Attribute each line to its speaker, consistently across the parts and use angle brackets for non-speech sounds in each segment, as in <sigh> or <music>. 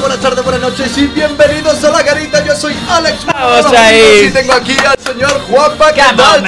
Speaker 1: buenas tardes, buenas noches y bienvenidos a La Garita. Yo soy Alex.
Speaker 2: Vamos ahí.
Speaker 1: Y tengo aquí al señor Juanpa. ¿Qué tal?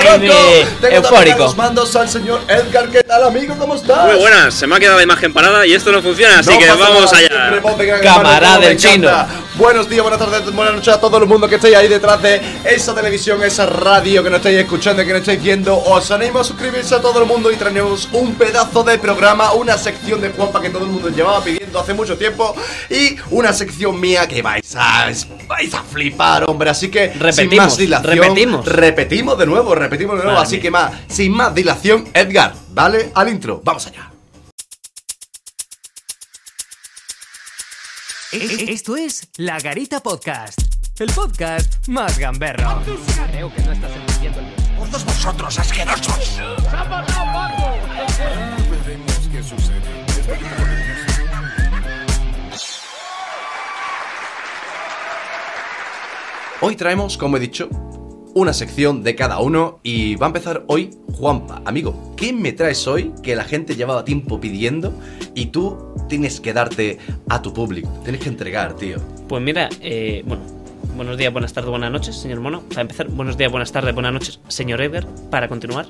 Speaker 1: Tengo también a los mandos al señor Edgar. ¿Qué tal, amigo? ¿Cómo estás?
Speaker 3: Muy buenas, se me ha quedado la imagen parada y esto no funciona, así
Speaker 1: No
Speaker 3: que vamos
Speaker 1: nada,
Speaker 3: allá.
Speaker 2: Camarada del
Speaker 1: encanta. Buenos días, buenas tardes, buenas noches a todo el mundo que estéis ahí detrás de esa televisión, esa radio que nos estáis escuchando y que nos estáis viendo. Os animo a suscribirse a todo el mundo y traemos un pedazo de programa, una sección de Juanpa que todo el mundo llevaba pidiendo hace mucho tiempo y una sección mía que vais a, vais a flipar, hombre. Así que sin
Speaker 2: Repetimos,
Speaker 1: más dilación,
Speaker 2: repetimos.
Speaker 1: repetimos de nuevo, repetimos de nuevo.
Speaker 2: Madre
Speaker 1: así
Speaker 2: mía.
Speaker 1: que más, sin más dilación, Edgar, ¿vale? Al intro, vamos allá.
Speaker 4: E- e- Esto es La Garita Podcast, el podcast más gamberro. Creo que no estás entendiendo el
Speaker 1: Todos vosotros asquerosos. Hoy traemos, como he dicho, una sección de cada uno y va a empezar hoy Juanpa. Amigo, ¿qué me traes hoy que la gente llevaba tiempo pidiendo y tú tienes que darte a tu público? Tienes que entregar, tío.
Speaker 2: Pues mira, eh, bueno, buenos días, buenas tardes, buenas noches, señor Mono. Para empezar, buenos días, buenas tardes, buenas noches, señor Edgar. Para continuar,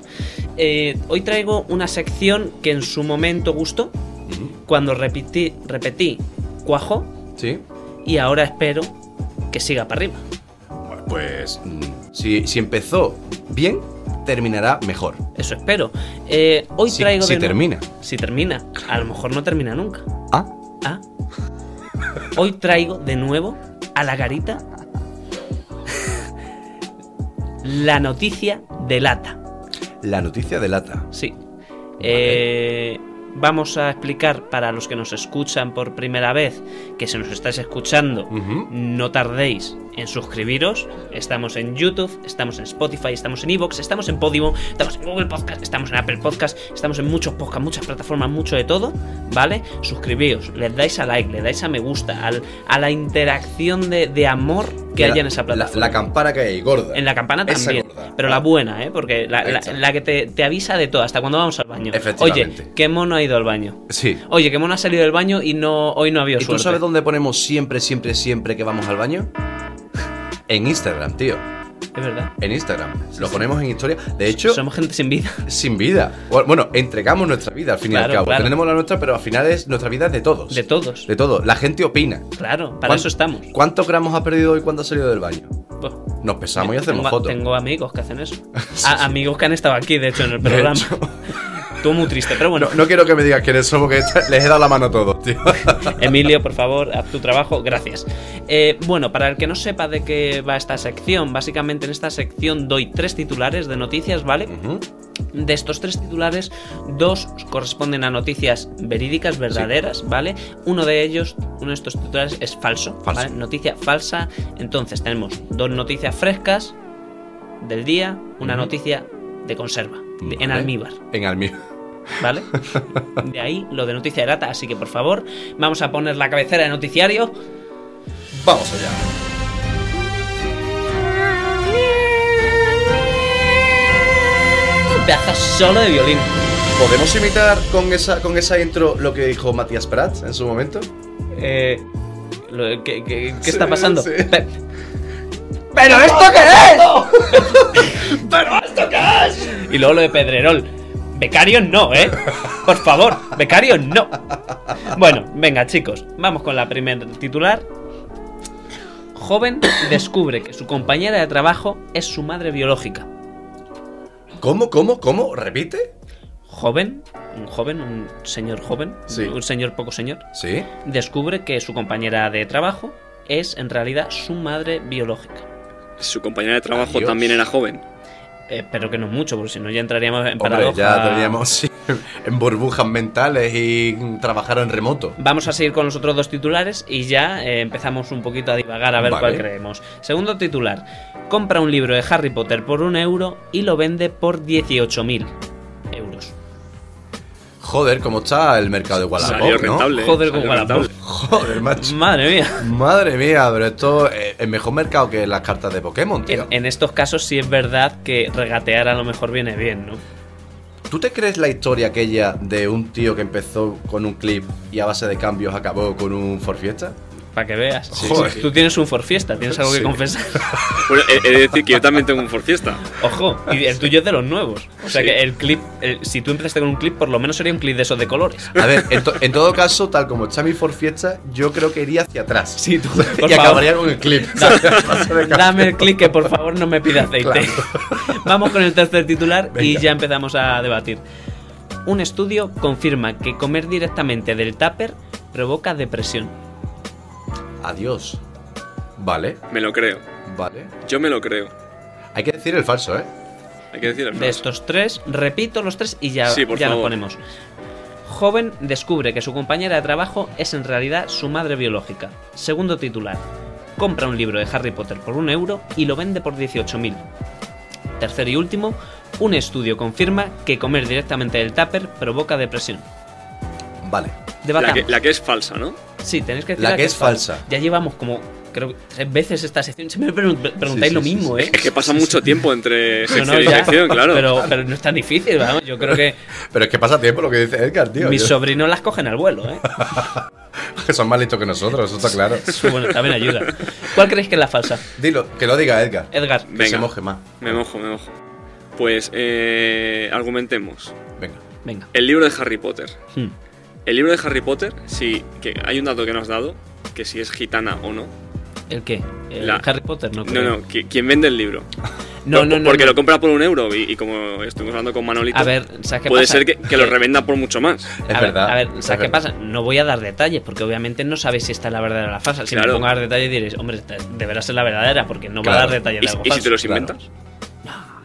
Speaker 2: Eh, hoy traigo una sección que en su momento gustó, cuando repetí, repetí, cuajo,
Speaker 1: ¿Sí?
Speaker 2: y ahora espero que siga para arriba.
Speaker 1: Pues mm, si, si empezó bien, terminará mejor.
Speaker 2: Eso espero. Eh, hoy
Speaker 1: Si-
Speaker 2: traigo
Speaker 1: si
Speaker 2: de nuevo-
Speaker 1: termina.
Speaker 2: Si termina. A lo mejor no termina nunca.
Speaker 1: Ah,
Speaker 2: Ah. Hoy traigo de nuevo a la garita la noticia de lata.
Speaker 1: la noticia de lata.
Speaker 2: Sí. Eh, vamos a explicar para los que nos escuchan por primera vez, que si nos estáis escuchando, no tardéis en suscribiros. Estamos en YouTube, estamos en Spotify, estamos en Evox, estamos en Podimo, estamos en Google Podcast, estamos en Apple Podcast, estamos en muchos podcasts, muchas plataformas, mucho de todo, ¿vale? Suscribíos, les dais a like, le dais a me gusta, al- a la interacción de, de amor que
Speaker 1: La-
Speaker 2: haya en esa
Speaker 1: la-
Speaker 2: plataforma.
Speaker 1: La, campana que hay, gorda.
Speaker 2: En la campana también. Pero la buena, ¿eh? Porque la, que te, te avisa de todo, hasta cuando vamos al baño.
Speaker 1: Efectivamente.
Speaker 2: Oye, qué mono ha ido al baño.
Speaker 1: Sí.
Speaker 2: Oye, qué mono ha salido del baño y no hoy no había
Speaker 1: ¿Y tú sabes dónde ponemos siempre, siempre, siempre que vamos al baño? En Instagram, tío.
Speaker 2: Es verdad.
Speaker 1: En Instagram. Lo ponemos en historia. De hecho,
Speaker 2: Somos gente sin vida. <laughs>
Speaker 1: sin vida. Bueno, entregamos nuestra vida al fin y al cabo.
Speaker 2: claro.
Speaker 1: Tenemos la nuestra, pero al final es nuestra vida es de todos.
Speaker 2: De todos.
Speaker 1: De todo. La gente opina.
Speaker 2: Claro, para
Speaker 1: ¿Cuán-
Speaker 2: eso estamos.
Speaker 1: ¿Cuántos gramos ha perdido hoy cuando ha salido del baño?
Speaker 2: Pues,
Speaker 1: Nos pesamos y hacemos
Speaker 2: tengo,
Speaker 1: fotos.
Speaker 2: tengo amigos que hacen eso. <laughs> A- amigos que han estado aquí, de hecho, en el programa. <laughs> Tú muy triste, pero bueno.
Speaker 1: No, no quiero que me digas quiénes somos, que les he dado la mano a todos, tío. <laughs>
Speaker 2: Emilio, por favor, haz tu trabajo, gracias. Eh, bueno, para el que no sepa de qué va esta sección, básicamente en esta sección doy tres titulares de noticias, ¿vale? De estos tres titulares, dos corresponden a noticias verídicas, verdaderas, ¿vale? Uno de ellos, uno de estos titulares es falso,
Speaker 1: Falso.
Speaker 2: ¿vale? Noticia falsa. Entonces tenemos dos noticias frescas del día, una noticia de conserva, en almíbar.
Speaker 1: En almíbar.
Speaker 2: ¿Vale? De ahí lo de noticia de lata, así que por favor, vamos a poner la cabecera de noticiario.
Speaker 1: Vamos allá.
Speaker 2: Un pedazo solo de violín.
Speaker 1: ¿Podemos imitar con esa, con esa intro lo que dijo Matías Prats en su momento?
Speaker 2: Eh, ¿qué, qué- qué está pasando?
Speaker 1: sí.
Speaker 2: Pe-
Speaker 1: ¿Pero esto qué es? <laughs> ¿Pero esto qué es?
Speaker 2: Y luego lo de Pedrerol. Becarios no, ¿eh? Por favor, becarios no. Bueno, venga chicos, vamos con la primer titular. Joven descubre que su compañera de trabajo es su madre biológica.
Speaker 1: ¿Cómo, cómo, cómo? ¿Repite?
Speaker 2: Joven, un joven, un señor joven,
Speaker 1: Sí.
Speaker 2: un señor poco señor,
Speaker 1: Sí.
Speaker 2: descubre que su compañera de trabajo es en realidad su madre biológica.
Speaker 3: Su compañera de trabajo
Speaker 1: Adiós.
Speaker 3: también era joven.
Speaker 2: Eh, pero que no mucho, porque si no ya entraríamos en
Speaker 1: Hombre,
Speaker 2: paradoja.
Speaker 1: ya sí, en burbujas mentales y trabajar en remoto.
Speaker 2: Vamos a seguir con los otros dos titulares y ya eh, empezamos un poquito a divagar a ver
Speaker 1: Vale.
Speaker 2: cuál creemos. Segundo titular. Compra un libro de Harry Potter por un euro y lo vende por 18.000 euros.
Speaker 1: Joder, ¿cómo está el mercado de Wallapop,
Speaker 3: Salió
Speaker 1: no?
Speaker 2: Joder, con Wallapop.
Speaker 1: Joder, macho.
Speaker 2: Madre mía.
Speaker 1: Madre mía, pero esto es el mejor mercado que las cartas de Pokémon, tío.
Speaker 2: En, en estos casos sí es verdad que regatear a lo mejor viene bien, ¿no?
Speaker 1: ¿Tú te crees la historia aquella de un tío que empezó con un clip y a base de cambios acabó con un Ford Fiesta?
Speaker 2: Para que veas.
Speaker 1: Joder.
Speaker 2: Tú tienes un for fiesta, tienes algo
Speaker 1: Sí.
Speaker 2: que confesar. <laughs>
Speaker 3: Bueno, he, he de decir que yo también tengo un For Fiesta.
Speaker 2: Ojo, y el tuyo es de los nuevos. O sea
Speaker 3: Sí.
Speaker 2: que el clip, el- si tú empezaste con un clip, por lo menos sería un clip de esos de colores.
Speaker 1: A ver, en, to- en todo caso, tal como está mi for fiesta, yo creo que iría hacia atrás.
Speaker 2: Sí, tú, <laughs>
Speaker 1: y
Speaker 2: por favor.
Speaker 1: acabaría con el clip. <laughs>
Speaker 2: Dame el clic que por favor no me pide aceite.
Speaker 1: Claro.
Speaker 2: Vamos con el tercer titular y ya empezamos a debatir. Un estudio confirma que comer directamente del tupper provoca depresión.
Speaker 1: Adiós. Vale,
Speaker 3: Me lo creo.
Speaker 1: vale.
Speaker 3: Yo me lo creo.
Speaker 1: Hay que decir el falso, ¿eh?
Speaker 3: Hay que decir el
Speaker 2: De
Speaker 3: falso.
Speaker 2: estos tres, repito los tres y ya,
Speaker 3: Sí, por
Speaker 2: ya ponemos. Joven descubre que su compañera de trabajo es en realidad su madre biológica. Segundo titular. Compra un libro de Harry Potter por un euro y lo vende por 18.000. Tercero y último. Un estudio confirma que comer directamente del tupper provoca depresión.
Speaker 1: Vale.
Speaker 3: La que, la que es falsa, ¿no?
Speaker 2: Sí, tenéis que decir
Speaker 1: La que es falsa.
Speaker 2: Ya llevamos como, creo que tres veces esta sección. Siempre me pregun- preguntáis
Speaker 1: Sí,
Speaker 2: lo
Speaker 1: sí,
Speaker 2: mismo,
Speaker 1: sí.
Speaker 2: ¿eh?
Speaker 3: Es que pasa mucho tiempo entre sección
Speaker 2: no,
Speaker 3: y
Speaker 2: ya,
Speaker 3: sección, claro.
Speaker 2: Pero, pero no es tan difícil, vamos. Yo creo que
Speaker 1: Pero es que pasa tiempo lo que dice Edgar, tío.
Speaker 2: mis
Speaker 1: Yo-
Speaker 2: sobrinos las cogen al vuelo, ¿eh? <laughs>
Speaker 1: que son más listos que nosotros, eso está claro. <laughs>
Speaker 2: Eso, bueno, también ayuda. ¿Cuál creéis que es la falsa?
Speaker 1: Dilo, que lo diga Edgar.
Speaker 2: Edgar.
Speaker 1: Que
Speaker 3: Venga.
Speaker 1: se moje más.
Speaker 3: Me mojo, me mojo. Pues eh, argumentemos.
Speaker 1: Venga.
Speaker 2: Venga.
Speaker 3: El libro de Harry Potter.
Speaker 2: Hmm.
Speaker 3: El libro de Harry Potter, sí, que hay un dato que nos has dado, que si es gitana o no.
Speaker 2: ¿El qué? ¿El
Speaker 3: La-
Speaker 2: Harry Potter? No,
Speaker 3: No,
Speaker 2: creo.
Speaker 3: no, qui- ¿quién vende el libro? <laughs>
Speaker 2: No, no, no.
Speaker 3: Porque
Speaker 2: no.
Speaker 3: lo compra por un euro y, y como estuvimos hablando con Manolito,
Speaker 2: A ver, ¿sabes qué
Speaker 3: puede
Speaker 2: pasa?
Speaker 3: ser que, que lo revenda por mucho más.
Speaker 1: Es
Speaker 2: a ver,
Speaker 1: verdad.
Speaker 2: a ver,
Speaker 1: es
Speaker 2: ¿sabes qué pasa? No voy a dar detalles porque obviamente no sabéis si esta es la verdadera o la falsa. Si me
Speaker 3: Claro.
Speaker 2: pongo a dar detalles diréis, hombre, deberá ser la verdadera porque no va a dar detalles
Speaker 3: ¿Y,
Speaker 2: de algo
Speaker 3: y si
Speaker 2: falso.
Speaker 3: te los
Speaker 1: Claro.
Speaker 3: inventas?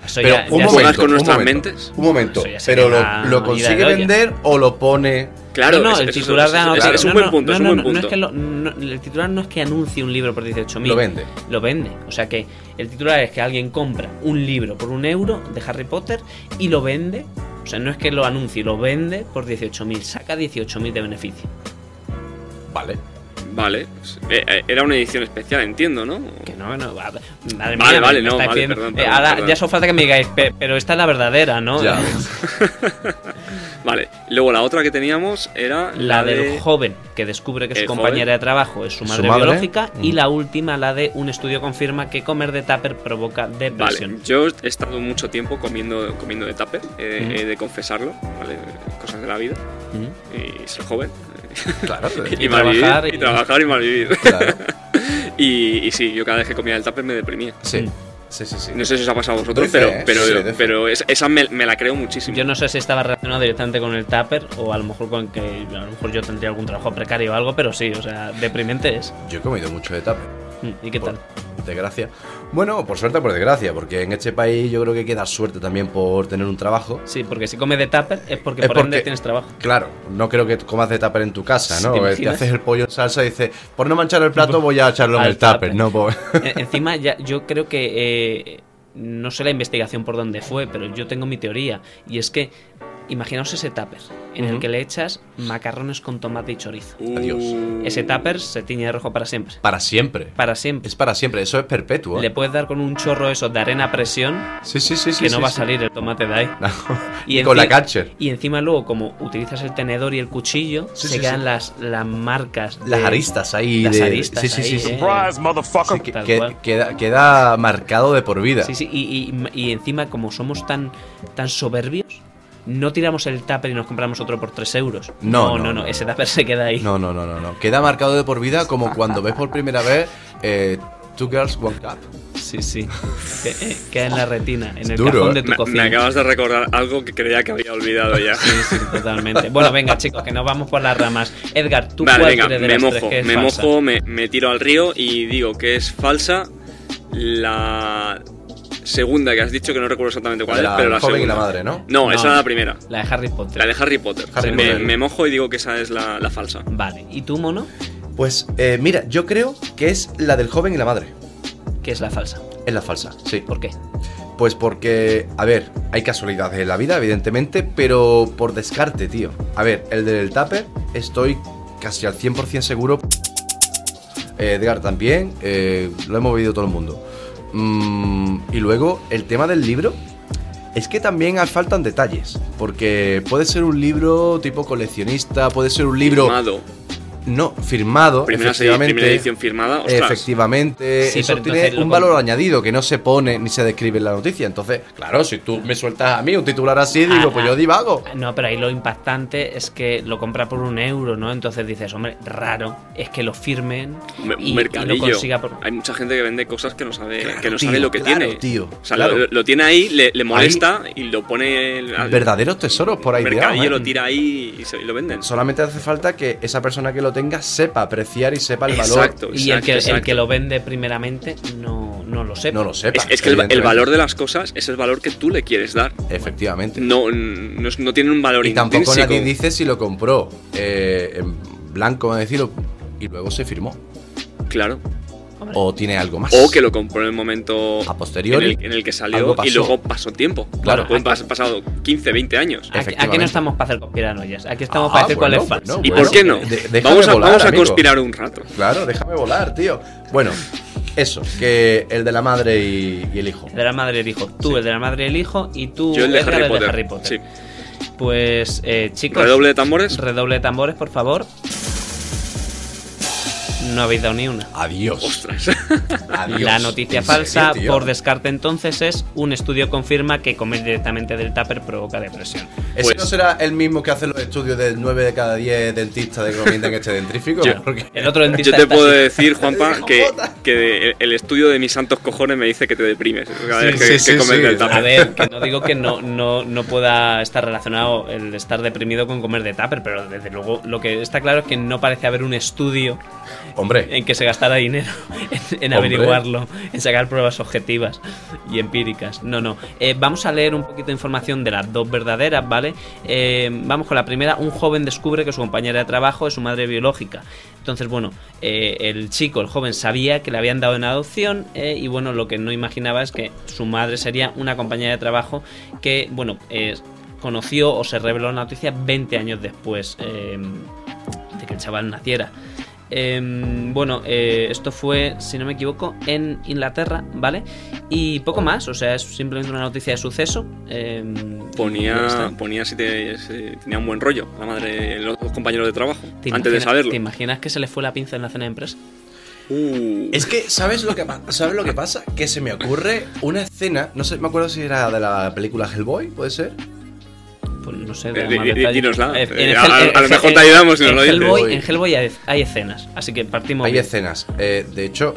Speaker 2: Eso
Speaker 1: Pero
Speaker 2: ya-
Speaker 1: un
Speaker 2: ya
Speaker 3: momento,
Speaker 2: sé.
Speaker 3: Juegas con
Speaker 1: un
Speaker 3: nuestras
Speaker 1: momento,
Speaker 3: mentes.
Speaker 1: Un momento. Pero lo, lo consigue vender o lo pone.
Speaker 3: Claro,
Speaker 2: no, no, el titular
Speaker 3: es un buen punto,
Speaker 2: el titular no es que anuncie un libro por 18.000.
Speaker 1: Lo vende.
Speaker 2: Lo vende. O sea que el titular es que alguien compra un libro por un euro de Harry Potter y lo vende. O sea, no es que lo anuncie, lo vende por 18.000. Saca 18.000 de beneficio.
Speaker 1: Vale.
Speaker 3: Vale, pues, eh, eh, era una edición especial, entiendo, ¿no?
Speaker 2: Que no, no, madre
Speaker 3: Vale,
Speaker 2: mía,
Speaker 3: vale, no, vale, perdón,
Speaker 2: Eh,
Speaker 3: perdón,
Speaker 2: ahora
Speaker 3: perdón.
Speaker 2: ya solo falta que me digáis, "Pe- pero esta es la verdadera, ¿no?
Speaker 1: Ya. <laughs>
Speaker 3: Vale, luego la otra que teníamos era
Speaker 2: La del
Speaker 3: de-
Speaker 2: joven que descubre que su compañera
Speaker 3: joven.
Speaker 2: de trabajo es su
Speaker 1: Su
Speaker 2: madre, biológica. Y
Speaker 1: Mm.
Speaker 2: la última, la de un estudio confirma que comer de tupper provoca
Speaker 3: Vale,
Speaker 2: depresión.
Speaker 3: yo he estado mucho tiempo comiendo, comiendo de tupper, eh,
Speaker 2: Mm.
Speaker 3: he de confesarlo, ¿vale? Cosas de la vida,
Speaker 2: Mm.
Speaker 3: y ser joven, <laughs>
Speaker 1: Claro.
Speaker 3: y,
Speaker 2: Y trabajar
Speaker 3: vivir,
Speaker 2: y-
Speaker 3: y trabajar y mal vivir.
Speaker 1: claro. <laughs>
Speaker 3: y, y sí, yo cada vez que comía el tupper me deprimía.
Speaker 1: Sí.
Speaker 2: Mm.
Speaker 1: Sí, sí, sí.
Speaker 3: No sé si os ha pasado a vosotros, pero, pero,
Speaker 1: Sí,
Speaker 3: pero es- esa me, me la creo muchísimo.
Speaker 2: Yo no sé si estaba relacionado directamente con el tupper o a lo mejor con que a lo mejor yo tendría algún trabajo precario o algo, pero sí, o sea, deprimente es.
Speaker 1: Yo he comido mucho de tupper.
Speaker 2: Mm, ¿Y qué
Speaker 1: Por
Speaker 2: tal?
Speaker 1: desgracia. Bueno, por suerte o por desgracia, porque en este país yo creo que hay que dar suerte también por tener un trabajo.
Speaker 2: Sí, porque si comes de tupper es porque
Speaker 1: Es
Speaker 2: por ende
Speaker 1: porque-
Speaker 2: tienes trabajo.
Speaker 1: Claro, no creo que comas de tupper en tu casa, ¿no?
Speaker 2: ¿Te
Speaker 1: Eh, Te, haces el pollo en salsa y dices, por no manchar el plato <laughs> voy a echarlo en el tupper,
Speaker 2: tupper.
Speaker 1: no pues.
Speaker 2: E- <laughs> Encima, ya, yo creo que. eh, no sé la investigación por dónde fue, pero yo tengo mi teoría. Y es que. Imaginaos ese tupper en el que le echas macarrones con tomate y chorizo.
Speaker 3: Uh,
Speaker 1: Adiós.
Speaker 2: Ese tupper se tiñe de rojo para siempre.
Speaker 1: Para siempre.
Speaker 2: Para siempre.
Speaker 1: Es para siempre, eso es perpetuo. ¿eh?
Speaker 2: Le puedes dar con un chorro eso de arena a presión
Speaker 1: Sí, sí, sí, sí.
Speaker 2: que no
Speaker 1: sí,
Speaker 2: va a
Speaker 1: sí.
Speaker 2: salir el tomate de ahí. <laughs>
Speaker 1: No.
Speaker 2: Y
Speaker 1: Y con la catcher.
Speaker 2: Y encima luego, como utilizas el tenedor y el cuchillo,
Speaker 1: Sí,
Speaker 2: se
Speaker 1: sí,
Speaker 2: quedan
Speaker 1: sí.
Speaker 2: Las, las marcas.
Speaker 1: Las aristas ahí.
Speaker 2: Las
Speaker 1: de...
Speaker 2: aristas
Speaker 1: sí, sí,
Speaker 2: ahí,
Speaker 1: sí, sí.
Speaker 2: eh.
Speaker 1: Sí, que-
Speaker 2: Tal
Speaker 1: que-
Speaker 2: cual.
Speaker 1: queda, queda marcado de por vida.
Speaker 2: Sí, sí, y, y- y encima, como somos tan, tan soberbios, no tiramos el tupper y nos compramos otro por 3 euros.
Speaker 1: No,
Speaker 2: no,
Speaker 1: no,
Speaker 2: no,
Speaker 1: no.
Speaker 2: ese tupper se queda ahí.
Speaker 1: No, no, no, no, no. Queda marcado de por vida como cuando ves por primera vez eh, Two Girls One Cup.
Speaker 2: Sí, sí. Eh, queda en la retina, en el
Speaker 1: Duro,
Speaker 2: cajón
Speaker 1: eh.
Speaker 2: de tu
Speaker 3: me,
Speaker 2: cocina.
Speaker 3: me acabas de recordar algo que creía que había olvidado ya.
Speaker 2: Sí, sí, totalmente. Bueno, venga, chicos, que nos vamos por las ramas. Edgar, ¿tú
Speaker 3: Vale,
Speaker 2: cuál
Speaker 3: venga,
Speaker 2: de
Speaker 3: me
Speaker 2: las
Speaker 3: mojo,
Speaker 2: tres que es
Speaker 3: me
Speaker 2: falsa?
Speaker 3: mojo, me, me tiro al río y digo que es falsa la segunda que has dicho, que no recuerdo exactamente cuál
Speaker 1: La
Speaker 3: es, pero la
Speaker 1: joven y la madre, ¿no?
Speaker 3: No,
Speaker 2: No.
Speaker 3: esa era la primera.
Speaker 2: La de Harry Potter.
Speaker 3: La de Harry Potter.
Speaker 1: Harry
Speaker 3: me,
Speaker 1: Potter.
Speaker 3: me mojo y digo que esa es la, la falsa.
Speaker 2: Vale, ¿y tú, mono?
Speaker 1: Pues eh, mira, yo creo que es la del joven y la madre.
Speaker 2: ¿Qué es la falsa?
Speaker 1: Es la falsa, sí.
Speaker 2: ¿Por qué?
Speaker 1: Pues porque, a ver, hay casualidades en la vida, evidentemente, pero por descarte, tío. A ver, el del tupper, estoy casi al 100% seguro. Eh, Edgar también, eh, lo hemos vivido todo el mundo. Mm, y luego, el tema del libro, es que también faltan detalles. Porque puede ser un libro tipo coleccionista, puede ser un libro. No, firmado,
Speaker 3: Primera,
Speaker 1: efectivamente.
Speaker 3: primera edición firmada, ostras.
Speaker 1: Efectivamente,
Speaker 2: Sí,
Speaker 1: eso tiene un
Speaker 2: con-
Speaker 1: valor añadido que no se pone ni se describe en la noticia. Entonces, claro, si tú me sueltas a mí un titular así, digo,
Speaker 2: Ah,
Speaker 1: pues
Speaker 2: ah.
Speaker 1: yo divago.
Speaker 2: No, pero ahí lo impactante es que lo compra por un euro, ¿no? Entonces dices, hombre, raro es que lo firmen
Speaker 3: Un,
Speaker 2: y,
Speaker 3: mercadillo.
Speaker 2: lo consiga por...
Speaker 3: Hay mucha gente que vende cosas que no sabe,
Speaker 1: Claro,
Speaker 3: que no
Speaker 1: tío,
Speaker 3: sabe lo que
Speaker 1: claro,
Speaker 3: tiene.
Speaker 1: tío,
Speaker 3: O sea,
Speaker 1: claro.
Speaker 3: lo, lo tiene ahí, le, le molesta y lo pone al
Speaker 1: Verdaderos tesoros por ahí
Speaker 3: el mercadillo,
Speaker 1: ¿eh?
Speaker 3: lo tira ahí y, se- y lo venden.
Speaker 1: Solamente hace falta que esa persona que lo tenga sepa apreciar y sepa el
Speaker 3: Exacto,
Speaker 1: valor.
Speaker 2: Y el que, el que lo vende primeramente no, no lo sepa.
Speaker 1: No lo sepa.
Speaker 3: Es, es que el, valor de las cosas es el valor que tú le quieres dar.
Speaker 1: Efectivamente.
Speaker 3: No, no, es- no tiene un valor
Speaker 1: y tampoco nadie dice si lo compró eh, en blanco, vamos a decirlo, y luego se firmó.
Speaker 3: Claro.
Speaker 1: O tiene algo más.
Speaker 3: O que lo compró en el momento
Speaker 1: A posteriori,
Speaker 3: en el, en el que salió y luego pasó tiempo.
Speaker 1: Claro.
Speaker 3: Pueden pas- pasado 15, 20 años.
Speaker 2: aquí, no estamos para hacer conspiranoias, aquí estamos
Speaker 1: Ah,
Speaker 2: para decir
Speaker 1: bueno,
Speaker 2: cuál es falso.
Speaker 1: bueno,
Speaker 3: ¿Y por qué no?
Speaker 1: de-
Speaker 3: vamos a,
Speaker 1: volar,
Speaker 3: vamos a conspirar un rato.
Speaker 1: Claro, déjame volar, tío. Bueno, eso, que el de la madre y, y el hijo.
Speaker 2: El de la madre y el hijo. Tú, el de la madre y el hijo, y tú,
Speaker 3: Yo el de Harry
Speaker 2: el
Speaker 3: Potter.
Speaker 2: de Harry Potter.
Speaker 3: Sí.
Speaker 2: Pues, eh, chicos,
Speaker 3: Redoble de tambores.
Speaker 2: redoble de tambores, por favor. No habéis dado ni una.
Speaker 1: Adiós.
Speaker 3: Ostras. <laughs>
Speaker 1: Adiós.
Speaker 2: La noticia
Speaker 1: ¿En serio,
Speaker 2: falsa,
Speaker 1: tío?
Speaker 2: por descarte entonces, es un estudio confirma que comer directamente del tupper provoca depresión.
Speaker 1: ¿Ese
Speaker 3: Pues-
Speaker 1: no será el mismo que hace los estudios del 9 de cada 10 dentistas de que comienzan este dentrífico?
Speaker 3: Yo-
Speaker 1: Porque-
Speaker 2: El otro
Speaker 3: Yo
Speaker 2: dentista
Speaker 3: te
Speaker 2: está
Speaker 3: puedo
Speaker 2: así.
Speaker 3: decir, Juanpa, <laughs> que, que el estudio de mis santos cojones me dice que te deprimes cada
Speaker 1: Sí,
Speaker 3: vez que,
Speaker 1: sí,
Speaker 3: que comes
Speaker 1: sí.
Speaker 3: del
Speaker 2: A
Speaker 3: tupper.
Speaker 2: ver, que no digo que no, no, no pueda estar relacionado el estar deprimido con comer de tupper, pero desde luego lo que está claro es que no parece haber un estudio
Speaker 1: Hombre,
Speaker 2: en que se gastara dinero <laughs> en, averiguarlo, en sacar pruebas objetivas y empíricas. No, no. Eh, vamos a leer un poquito de información de las dos verdaderas, ¿vale? Eh, vamos con la primera. Un joven descubre que su compañera de trabajo es su madre biológica. Entonces, bueno, eh, el chico, el joven, sabía que le habían dado en adopción y, bueno, lo que no imaginaba es que su madre sería una compañera de trabajo que, bueno, conoció o se reveló la noticia 20 años después de que el chaval naciera. Em, bueno, eh, esto fue, si no me equivoco, en Inglaterra, ¿vale? Y poco más, o sea, es simplemente una noticia de suceso. em,
Speaker 3: Ponía, ponía si, te- si tenía un buen rollo la madre, los dos compañeros de trabajo,
Speaker 2: ¿Te
Speaker 3: antes de saberlo.
Speaker 2: ¿Te imaginas que se le fue la pinza en la cena de empresa?
Speaker 3: Uh,
Speaker 1: es que, ¿sabes lo que, ¿sabes lo que pasa? Que se me ocurre una escena, no sé, me acuerdo si era de la película Hellboy, ¿puede ser?
Speaker 2: Pues no sé,
Speaker 3: Eh,
Speaker 2: más. Eh,
Speaker 3: Eh,
Speaker 2: en
Speaker 3: a- a lo mejor te ayudamos si nos
Speaker 2: en
Speaker 3: lo dices.
Speaker 2: Hellboy, en Hellboy hay, hay escenas, así que partimos.
Speaker 1: Hay
Speaker 2: bien.
Speaker 1: escenas. Eh, de hecho,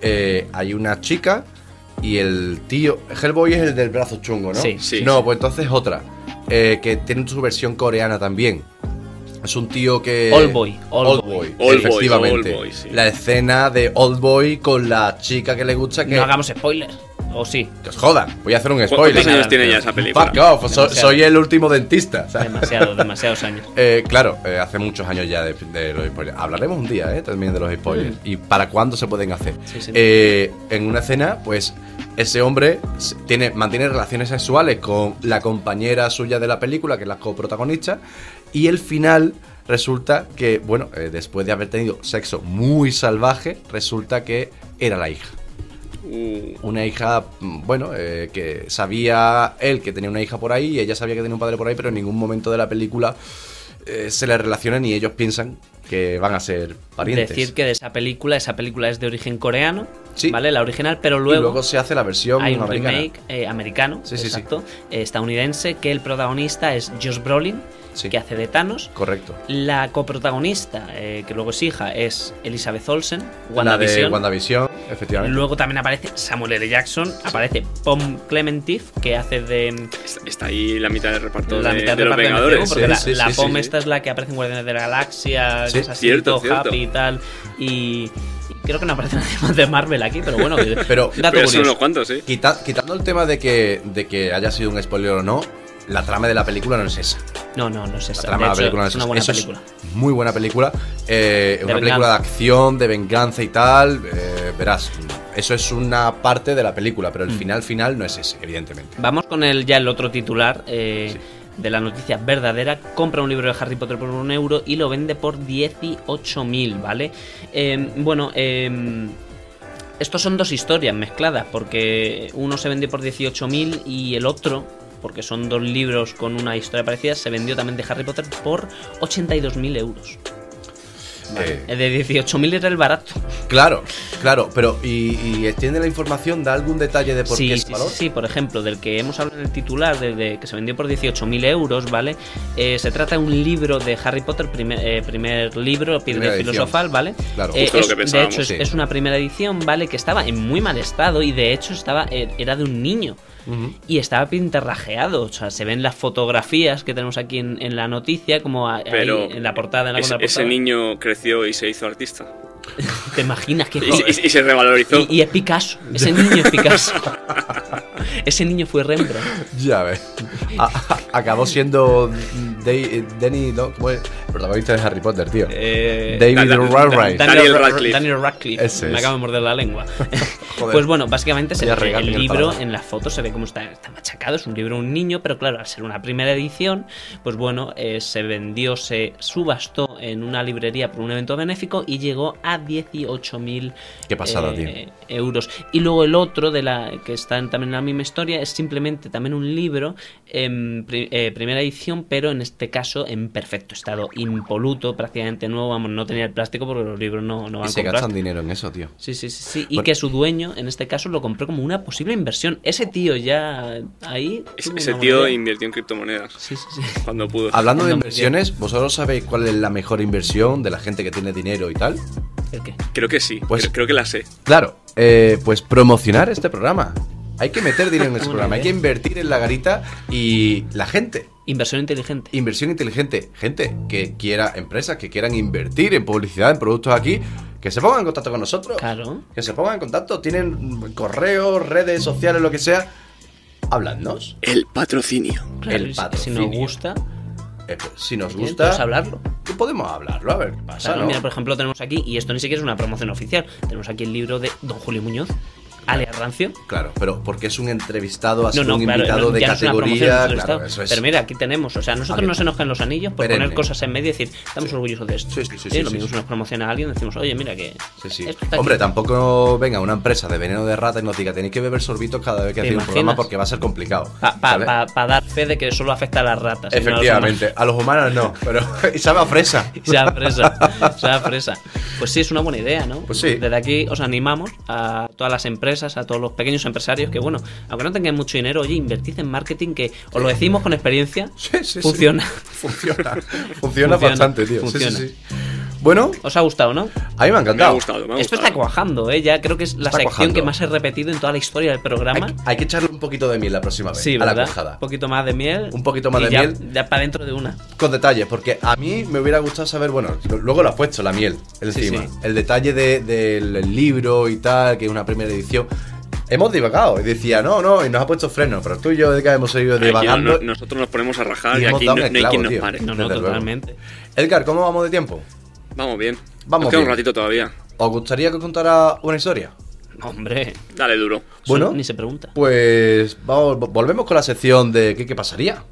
Speaker 1: eh, hay una chica y el tío. Hellboy es el del brazo chungo, ¿no?
Speaker 2: Sí.
Speaker 3: Sí.
Speaker 1: No, pues entonces otra. eh, que tiene su versión coreana también. Es un tío que.
Speaker 2: Oldboy, Oldboy.
Speaker 3: Oldboy,
Speaker 1: efectivamente.
Speaker 3: Oldboy, sí.
Speaker 1: La escena de Oldboy con la chica que le gusta que.
Speaker 2: No hagamos spoilers. O sí.
Speaker 1: Que os jodan. Voy a hacer un
Speaker 3: ¿Cuántos
Speaker 1: spoiler.
Speaker 3: años tiene ya esa película?
Speaker 1: Fuck off, so-
Speaker 2: Demasiado.
Speaker 1: soy el último dentista. ¿sabes?
Speaker 2: Demasiado, demasiados años. <laughs>
Speaker 1: Eh, claro, eh, hace muchos años ya de, de los spoilers. Hablaremos un día, ¿eh? También de los spoilers. Y para cuándo se pueden hacer.
Speaker 2: Sí, sí.
Speaker 1: Eh, en una escena, pues, ese hombre tiene, mantiene relaciones sexuales con la compañera suya de la película, que es la coprotagonista. Y el final resulta que, bueno, eh, después de haber tenido sexo muy salvaje, resulta que era la hija. Una hija, mm, bueno, eh, que sabía él que tenía una hija por ahí y ella sabía que tenía un padre por ahí, pero en ningún momento de la película eh, se le relacionan y ellos piensan que van a ser parientes.
Speaker 2: Decir que de esa película, esa película es de origen coreano,
Speaker 1: Sí.
Speaker 2: ¿vale? La original, pero
Speaker 1: y
Speaker 2: luego,
Speaker 1: luego se hace la versión
Speaker 2: hay un
Speaker 1: americana.
Speaker 2: remake eh, americano,
Speaker 1: Sí, sí, sí.
Speaker 2: exacto, eh, estadounidense, que el protagonista es Josh Brolin,
Speaker 1: Sí.
Speaker 2: que hace de Thanos.
Speaker 1: Correcto.
Speaker 2: La coprotagonista, eh, que luego es hija, es Elizabeth Olsen,
Speaker 1: La de
Speaker 2: WandaVision.
Speaker 1: Efectivamente.
Speaker 2: Luego también aparece Samuel L. Jackson, aparece Pom Clementif, que hace de
Speaker 3: está, está ahí la mitad del reparto
Speaker 2: la
Speaker 3: de,
Speaker 2: mitad
Speaker 3: de los
Speaker 2: reparto de MCU,
Speaker 3: Vengadores.
Speaker 2: porque
Speaker 1: sí,
Speaker 2: la,
Speaker 1: sí,
Speaker 2: la
Speaker 1: sí,
Speaker 2: Pom
Speaker 1: sí,
Speaker 2: esta es la que aparece en Guardianes de la Galaxia,
Speaker 1: Sí,
Speaker 2: que es así,
Speaker 3: cierto,
Speaker 2: todo
Speaker 3: cierto.
Speaker 2: happy y tal. Y, creo que no aparece <laughs> nadie más de Marvel aquí, pero bueno, <laughs>
Speaker 1: Pero-
Speaker 2: dato
Speaker 3: Pero son unos cuantos, ¿eh?
Speaker 1: Quita- quitando el tema de que, de que haya sido un spoiler o no, la trama de la película no es esa.
Speaker 2: No, no, no es
Speaker 1: La
Speaker 2: esa.
Speaker 1: trama
Speaker 2: De
Speaker 1: de la película no
Speaker 2: es
Speaker 1: es
Speaker 2: una buena película.
Speaker 1: es muy buena película. eh, una película de acción, de venganza y tal. eh, verás, eso es una parte de la película, pero el
Speaker 2: Mm.
Speaker 1: final final no es ese, evidentemente.
Speaker 2: Vamos con el ya el otro titular eh,
Speaker 1: Sí.
Speaker 2: de la noticia verdadera. Compra un libro de Harry Potter por un euro y lo vende por 18.000, ¿vale? Eh, bueno, eh, estos son dos historias mezcladas, porque uno se vendió por 18.000 y el otro, porque son dos libros con una historia parecida, se vendió también de Harry Potter por 82.000 euros.
Speaker 1: Eh,
Speaker 2: El de 18.000 era el barato.
Speaker 1: claro, claro, pero ¿y, y extiende la información? ¿Da algún detalle de por
Speaker 2: sí,
Speaker 1: qué
Speaker 2: sí,
Speaker 1: es valor?
Speaker 2: sí, sí, por ejemplo, del que hemos hablado en el titular, de, de que se vendió por 18.000 euros, ¿vale? Eh, se trata de un libro de Harry Potter, primer, eh, primer libro, Piedra filosofal, ¿vale?
Speaker 1: Claro.
Speaker 2: Eh,
Speaker 3: Justo lo
Speaker 2: es-
Speaker 3: que
Speaker 2: de hecho, es,
Speaker 1: sí.
Speaker 2: es una primera edición, ¿vale? Que estaba en muy mal estado y de hecho estaba eh, era de un niño. Y estaba pintarrajeado, o sea, se ven las fotografías que tenemos aquí en, en la noticia, como a- ahí
Speaker 3: Pero
Speaker 2: en la portada, en la
Speaker 3: ese, niño creció y se hizo artista. <laughs>
Speaker 2: ¿Te imaginas que
Speaker 3: Y, y- y se revalorizó.
Speaker 2: y, y es Picasso, ese niño es Picasso. <laughs> ese niño fue Rembrandt.
Speaker 1: Ya ves. A- a- acabó siendo Dai- Danny, ¿no? ¿Cómo protagonista de Harry Potter, tío.
Speaker 2: Eh,
Speaker 1: David
Speaker 3: Da- da-
Speaker 1: Radcliffe.
Speaker 3: Daniel
Speaker 2: Ra-
Speaker 3: Radcliffe.
Speaker 2: Daniel Radcliffe.
Speaker 1: Ese
Speaker 2: Me
Speaker 1: es.
Speaker 2: acabo de morder la lengua. <laughs>
Speaker 1: Joder.
Speaker 2: pues bueno, básicamente se el
Speaker 1: el
Speaker 2: libro en la foto se ve como está, está machacado, es un libro de un niño, pero claro, al ser una primera edición, pues bueno, eh, se vendió, se subastó en una librería por un evento benéfico y llegó a 18.000
Speaker 1: Qué pasada,
Speaker 2: eh, euros. Y luego el otro de la que está también en la misma historia es simplemente también un libro en pri- eh, primera edición, pero en este caso en perfecto estado, impoluto, prácticamente nuevo, vamos, no tenía el plástico porque los libros no, no
Speaker 1: Y
Speaker 2: van
Speaker 1: se
Speaker 2: con
Speaker 1: gastan
Speaker 2: plástico.
Speaker 1: dinero en eso, tío.
Speaker 2: Sí, sí, sí, sí. Y
Speaker 1: Bueno.
Speaker 2: que su dueño, en este caso, lo compró como una posible inversión. Ese tío ya ahí.
Speaker 3: Ese, tío
Speaker 2: moneda.
Speaker 3: invirtió en criptomonedas
Speaker 2: Sí, sí, sí.
Speaker 3: cuando pudo.
Speaker 1: Hablando de inversiones, ¿vosotros sabéis cuál es la mejor inversión de la gente que tiene dinero y tal?
Speaker 2: ¿El qué?
Speaker 3: Creo que sí,
Speaker 1: Pues-
Speaker 3: creo, creo que la sé.
Speaker 1: Claro, eh, pues promocionar este programa. Hay que meter dinero en este
Speaker 2: Buena <laughs>
Speaker 1: programa, hay que invertir en la garita y la gente.
Speaker 2: Inversión inteligente.
Speaker 1: Inversión inteligente. Gente que quiera, empresas que quieran invertir en publicidad, en productos aquí, que se pongan en contacto con nosotros.
Speaker 2: Claro.
Speaker 1: Que se pongan en contacto. Tienen correos, redes sociales, lo que sea. Habladnos.
Speaker 3: El patrocinio.
Speaker 2: Claro,
Speaker 1: El
Speaker 2: y si- nos
Speaker 1: patrocinio.
Speaker 2: gusta,
Speaker 1: Eh, pues, si nos
Speaker 2: bien,
Speaker 1: gusta,
Speaker 2: podemos hablarlo.
Speaker 1: que podemos hablarlo, a ver qué pasa.
Speaker 2: Claro,
Speaker 1: ¿no?
Speaker 2: mira, por ejemplo, tenemos aquí, y esto ni siquiera es una promoción oficial, tenemos aquí el libro de Don Julio Muñoz, alias Rancio.
Speaker 1: Claro, pero porque es un entrevistado, ha
Speaker 2: No, no,
Speaker 1: un
Speaker 2: claro,
Speaker 1: invitado
Speaker 2: no,
Speaker 1: de categoría.
Speaker 2: es un
Speaker 1: claro,
Speaker 2: estado.
Speaker 1: eso es.
Speaker 2: Pero mira, aquí tenemos, o sea, nosotros se nos caen los anillos por
Speaker 1: Perenne.
Speaker 2: poner cosas en medio y decir, estamos orgullosos de esto.
Speaker 1: Sí, sí, sí,
Speaker 2: Sí,
Speaker 1: sí,
Speaker 2: lo
Speaker 1: sí,
Speaker 2: mismo
Speaker 1: sí.
Speaker 2: si nos promociona a alguien, decimos, oye, mira que.
Speaker 1: Sí, sí.
Speaker 2: esto está
Speaker 1: Hombre,
Speaker 2: aquí".
Speaker 1: tampoco venga una empresa de veneno de rata y nos diga tenéis que beber sorbitos cada vez que
Speaker 2: ¿Te
Speaker 1: hacéis un programa porque va a ser complicado.
Speaker 2: Para dar fe de que solo afecta a las ratas. y a
Speaker 1: Efectivamente, a los humanos no, pero <laughs> y sabe a fresa. <laughs>
Speaker 2: humanos. Sea fresa, sea fresa. Pues sí, es una buena idea, ¿no?
Speaker 1: Pues sí.
Speaker 2: Desde aquí os animamos a todas las empresas, a todos los pequeños empresarios que, bueno, aunque no tengáis mucho dinero, oye, invertid en marketing que os lo decimos con experiencia.
Speaker 1: Sí, sí, sí.
Speaker 2: Funciona. <laughs>
Speaker 1: Funciona. Funciona
Speaker 2: Funciona,
Speaker 1: bastante, tío.
Speaker 2: Funciona.
Speaker 1: Sí. Bueno,
Speaker 2: ¿Os ha gustado, no?
Speaker 1: a mí me ha
Speaker 3: Me ha
Speaker 1: encantado.
Speaker 3: gustado, me ha
Speaker 2: Esto
Speaker 3: gustado.
Speaker 2: está cuajando, ¿eh? Ya creo que es la
Speaker 1: Está
Speaker 2: sección
Speaker 1: cuajando.
Speaker 2: que más he repetido en toda la historia del programa.
Speaker 1: Hay, hay que echarle un poquito de miel la próxima vez.
Speaker 2: sí,
Speaker 1: a la
Speaker 2: ¿verdad?
Speaker 1: cuajada.
Speaker 2: Un poquito más de miel.
Speaker 1: Un poquito más
Speaker 2: y
Speaker 1: de
Speaker 2: ya-
Speaker 1: miel.
Speaker 2: Ya para dentro de una.
Speaker 1: Con detalles, porque a mí me hubiera gustado saber, bueno, luego lo has puesto, la miel, encima.
Speaker 2: Sí, sí.
Speaker 1: El detalle de- del libro y tal, que es una primera edición. Hemos divagado y decía, no, no, y nos ha puesto freno, pero tú y yo de que hemos seguido
Speaker 3: Aquí
Speaker 1: divagando.
Speaker 3: no- nosotros nos ponemos a rajar
Speaker 1: Y
Speaker 3: y, aquí no, no hay quien nos pare.
Speaker 2: No, no, totalmente.
Speaker 1: Edgar, ¿cómo vamos de tiempo?
Speaker 3: Vamos bien.
Speaker 1: Vamos
Speaker 3: Nos queda
Speaker 1: bien.
Speaker 3: un ratito todavía.
Speaker 1: ¿Os gustaría que os contara una historia?
Speaker 2: Hombre,
Speaker 3: Dale duro.
Speaker 2: eso
Speaker 1: Bueno.
Speaker 2: ni se pregunta.
Speaker 1: Pues vamos, volvemos con la sección de ¿qué, qué pasaría?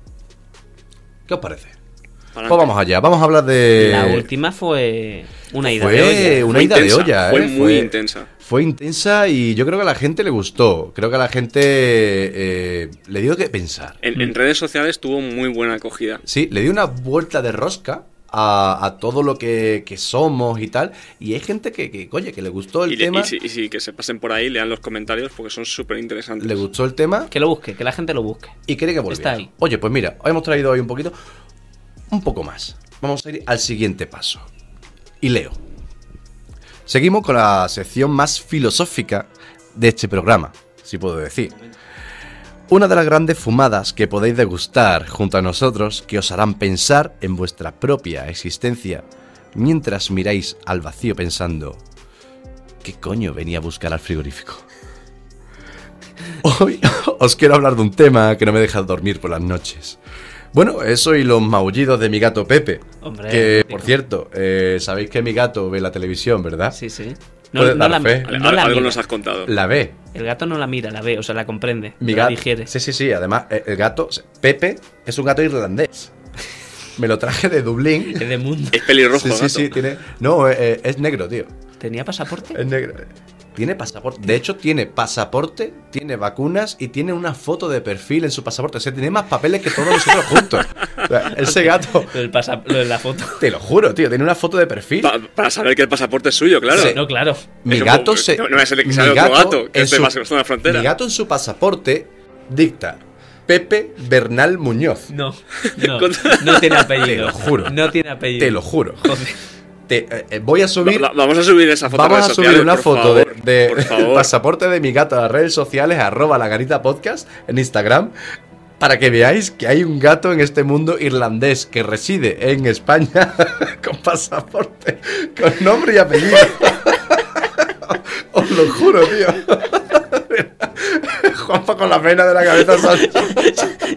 Speaker 1: ¿Qué os parece?
Speaker 3: Pa'lante.
Speaker 1: Pues vamos allá, vamos a hablar de...
Speaker 2: La última fue una ida
Speaker 1: Fue
Speaker 2: de olla.
Speaker 1: una
Speaker 3: Fue
Speaker 1: ida de
Speaker 3: intensa,
Speaker 1: olla, ¿eh?
Speaker 3: Fue muy intensa.
Speaker 1: Fue intensa y yo creo que a la gente le gustó. Creo que a la gente eh, le dio que pensar.
Speaker 3: En, en redes sociales tuvo muy buena acogida.
Speaker 1: Sí, le dio una vuelta de rosca a, a todo lo que, que somos y tal. Y hay gente que, que, oye, que le gustó el
Speaker 3: Y, le-
Speaker 1: tema.
Speaker 3: y si, que se pasen por ahí, lean los comentarios porque son súper interesantes.
Speaker 1: Le gustó el tema
Speaker 2: Que lo busque, que la gente lo busque.
Speaker 1: y quiere que volviera.
Speaker 2: Está ahí.
Speaker 1: Oye, pues mira, hoy hemos traído hoy un poquito, un poco más. Vamos a ir al siguiente paso. Y leo. Seguimos con la sección más filosófica de este programa, si puedo decir. Una de las grandes fumadas que podéis degustar junto a nosotros que os harán pensar en vuestra propia existencia mientras miráis al vacío pensando, ¿qué coño venía a buscar al frigorífico? Hoy <laughs> os quiero hablar de un tema que no me deja dormir por las noches. Bueno, eso y los maullidos de mi gato Pepe.
Speaker 2: Hombre,
Speaker 1: que, por cierto, eh, sabéis que mi gato ve la televisión, ¿verdad?
Speaker 2: Sí, sí.
Speaker 1: Dar
Speaker 2: la,
Speaker 1: fe.
Speaker 2: no la
Speaker 3: Algo
Speaker 2: mira.
Speaker 3: nos has contado.
Speaker 1: La ve.
Speaker 2: El gato no la mira, la ve, o sea, la comprende.
Speaker 1: Mi
Speaker 2: la
Speaker 1: gato.
Speaker 2: digiere.
Speaker 1: Sí, sí, sí. Además, eh, el gato, Pepe, es un gato irlandés. Me lo traje de Dublín.
Speaker 2: Es de mundo.
Speaker 3: Es pelirrojo,
Speaker 1: Sí, sí,
Speaker 3: gato.
Speaker 1: sí, tiene. No, eh, eh, es negro, tío.
Speaker 2: ¿Tenía pasaporte?
Speaker 1: Es negro. Tiene pasaporte. De hecho, tiene pasaporte, tiene vacunas y tiene una foto de perfil en su pasaporte. O sea, tiene más papeles que todos nosotros juntos. <laughs> Ese gato,
Speaker 2: Lo, del pasa- lo de la foto.
Speaker 1: te lo juro, tío, tiene una foto de perfil.
Speaker 3: Pa- para saber que el pasaporte es suyo, claro.
Speaker 2: No, claro.
Speaker 1: Mi gato se.
Speaker 3: no- no a ser que sea otro gato, que
Speaker 1: en
Speaker 3: esté
Speaker 1: su-
Speaker 3: más cruzando la frontera.
Speaker 1: Mi gato en su pasaporte dicta Pepe Bernal Muñoz.
Speaker 2: No, <laughs> no, tiene apellido.
Speaker 1: Te lo juro.
Speaker 2: No tiene apellido.
Speaker 1: Te lo juro.
Speaker 2: Joder.
Speaker 1: Te- eh, eh, voy a subir.
Speaker 3: Va- va- vamos a subir esa foto
Speaker 1: Vamos
Speaker 3: a
Speaker 1: a
Speaker 3: redes
Speaker 1: subir
Speaker 3: sociales,
Speaker 1: una
Speaker 3: por
Speaker 1: foto
Speaker 3: favor,
Speaker 1: de, de-
Speaker 3: por
Speaker 1: el <laughs>
Speaker 3: favor.
Speaker 1: pasaporte de mi gato a las redes sociales, arroba la garita podcast en Instagram, para que veáis que hay un gato en este mundo irlandés que reside en España <laughs> con pasaporte, con nombre y apellido. <laughs> Os lo juro, tío. <laughs> Juanpa con la pena de la cabeza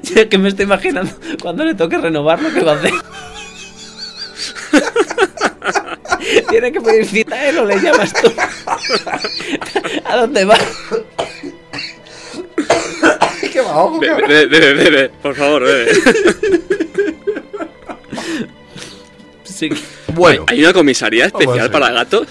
Speaker 2: Yo que me estoy imaginando cuando le toque renovarlo, ¿qué va a hacer? Tiene que pedir cita a él o le llamas tú. ¿A dónde va?
Speaker 1: Cabrón.
Speaker 3: Bebe, bebe, bebe, por favor, bebe.
Speaker 2: Sí.
Speaker 1: Bueno,
Speaker 3: ¿Hay una comisaría especial para gatos?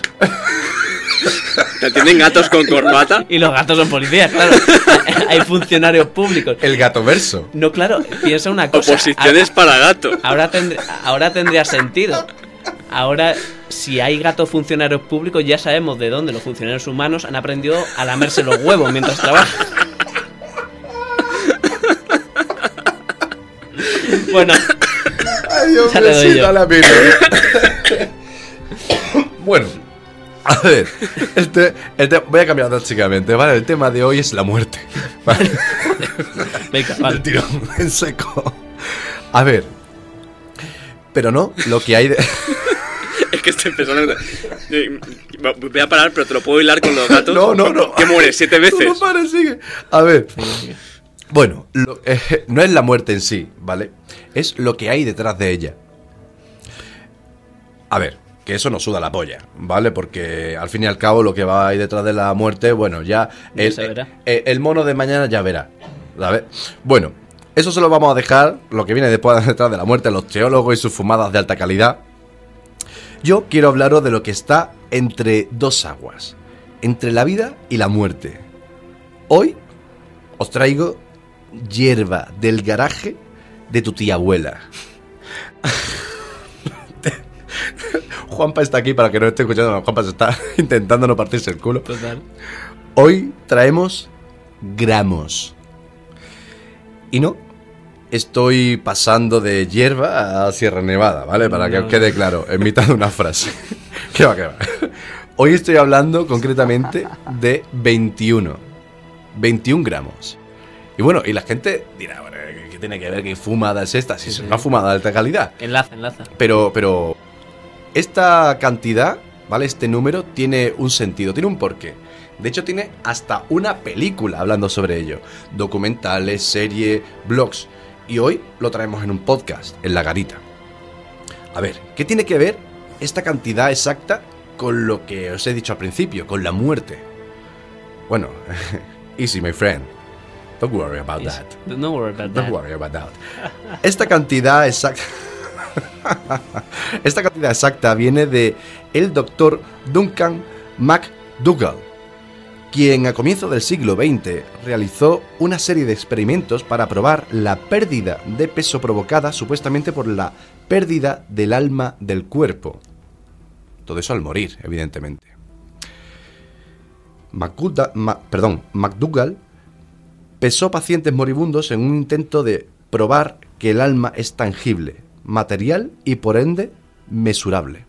Speaker 3: ¿Te atienden gatos con corbata?
Speaker 2: Y los gatos son policías, claro. <laughs> Hay funcionarios públicos.
Speaker 1: el gato verso.
Speaker 2: No, claro, piensa una cosa.
Speaker 3: Oposiciones para gatos.
Speaker 2: Ahora, tendr- ahora tendría sentido. Ahora, si hay gatos funcionarios públicos, ya sabemos de dónde los funcionarios humanos han aprendido a lamerse los huevos mientras trabajan. Bueno, <coughs>
Speaker 1: Ay, Dios
Speaker 2: Ya le doy yo.
Speaker 1: a ¿no? <coughs> bueno, a ver, este, este- voy a cambiar drásticamente, ¿vale? El tema de hoy es la muerte. <coughs> ¿vale?
Speaker 2: venga,
Speaker 1: Al
Speaker 2: vale.
Speaker 1: tirón, en seco. A ver, pero no, lo que hay de... <laughs>
Speaker 3: Es que estoy pensando. eh, Voy a parar, pero te lo puedo hilar con los gatos.
Speaker 1: No, no, no.
Speaker 3: Que muere siete veces.
Speaker 1: No pares, sigue. A ver. Bueno, lo- eh, no es la muerte en sí, ¿vale? Es lo que hay detrás de ella. A ver, que eso nos suda la polla, ¿vale? Porque al fin y al cabo lo que va ahí detrás de la muerte, bueno, ya... El,
Speaker 2: se verá.
Speaker 1: eh, el mono de mañana ya verá, ¿sabes? Bueno, eso se lo vamos a dejar, lo que viene después <laughs> detrás de la muerte, los teólogos y sus fumadas de alta calidad. Yo quiero hablaros de lo que está entre dos aguas, entre la vida y la muerte. Hoy os traigo hierba del garaje de tu tía abuela. Juanpa está aquí para que no esté escuchando. Juanpa se está <laughs> intentando no partirse el culo.
Speaker 2: Total.
Speaker 1: Hoy traemos gramos. Y no, estoy pasando de hierba a Sierra Nevada, ¿vale? Para que os quede claro, en mitad de una frase. <laughs> ¿Qué va, qué va? Hoy estoy hablando concretamente de 21. 21 gramos. Y bueno, y la gente dirá, bueno, ¿qué tiene que ver? ¿Qué fumada es esta? Si es
Speaker 2: Sí.
Speaker 1: una fumada de alta calidad.
Speaker 2: Enlaza, enlaza.
Speaker 1: Pero, pero esta cantidad, ¿vale? Este número tiene un sentido, tiene un porqué. De hecho, tiene hasta una película hablando sobre ello. Documentales, serie, blogs. Y hoy lo traemos en un podcast, en La Garita. A ver, ¿qué tiene que ver esta cantidad exacta con lo que os he dicho al principio, con la muerte? Bueno, <laughs> easy, my friend. Don't worry about that.
Speaker 2: No worry about
Speaker 1: Don't
Speaker 2: that.
Speaker 1: worry about that. Esta cantidad exacta. <laughs> Esta cantidad exacta viene de el doctor Duncan McDougall, quien a comienzos del siglo XX realizó una serie de experimentos para probar la pérdida de peso provocada supuestamente por la pérdida del alma del cuerpo. Todo eso al morir, evidentemente. Ma- perdón, McDougall pesó pacientes moribundos en un intento de probar que el alma es tangible, material y por ende mesurable.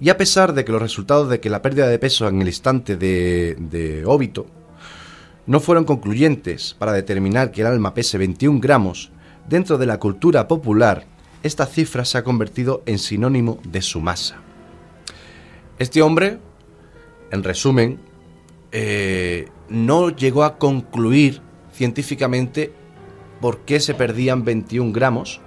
Speaker 1: Y a pesar de que los resultados de que la pérdida de peso en el instante de, de óbito no fueron concluyentes para determinar que el alma pese 21 gramos, dentro de la cultura popular esta cifra se ha convertido en sinónimo de su masa. Este hombre, en resumen, eh, no llegó a concluir científicamente por qué se perdían 21 gramos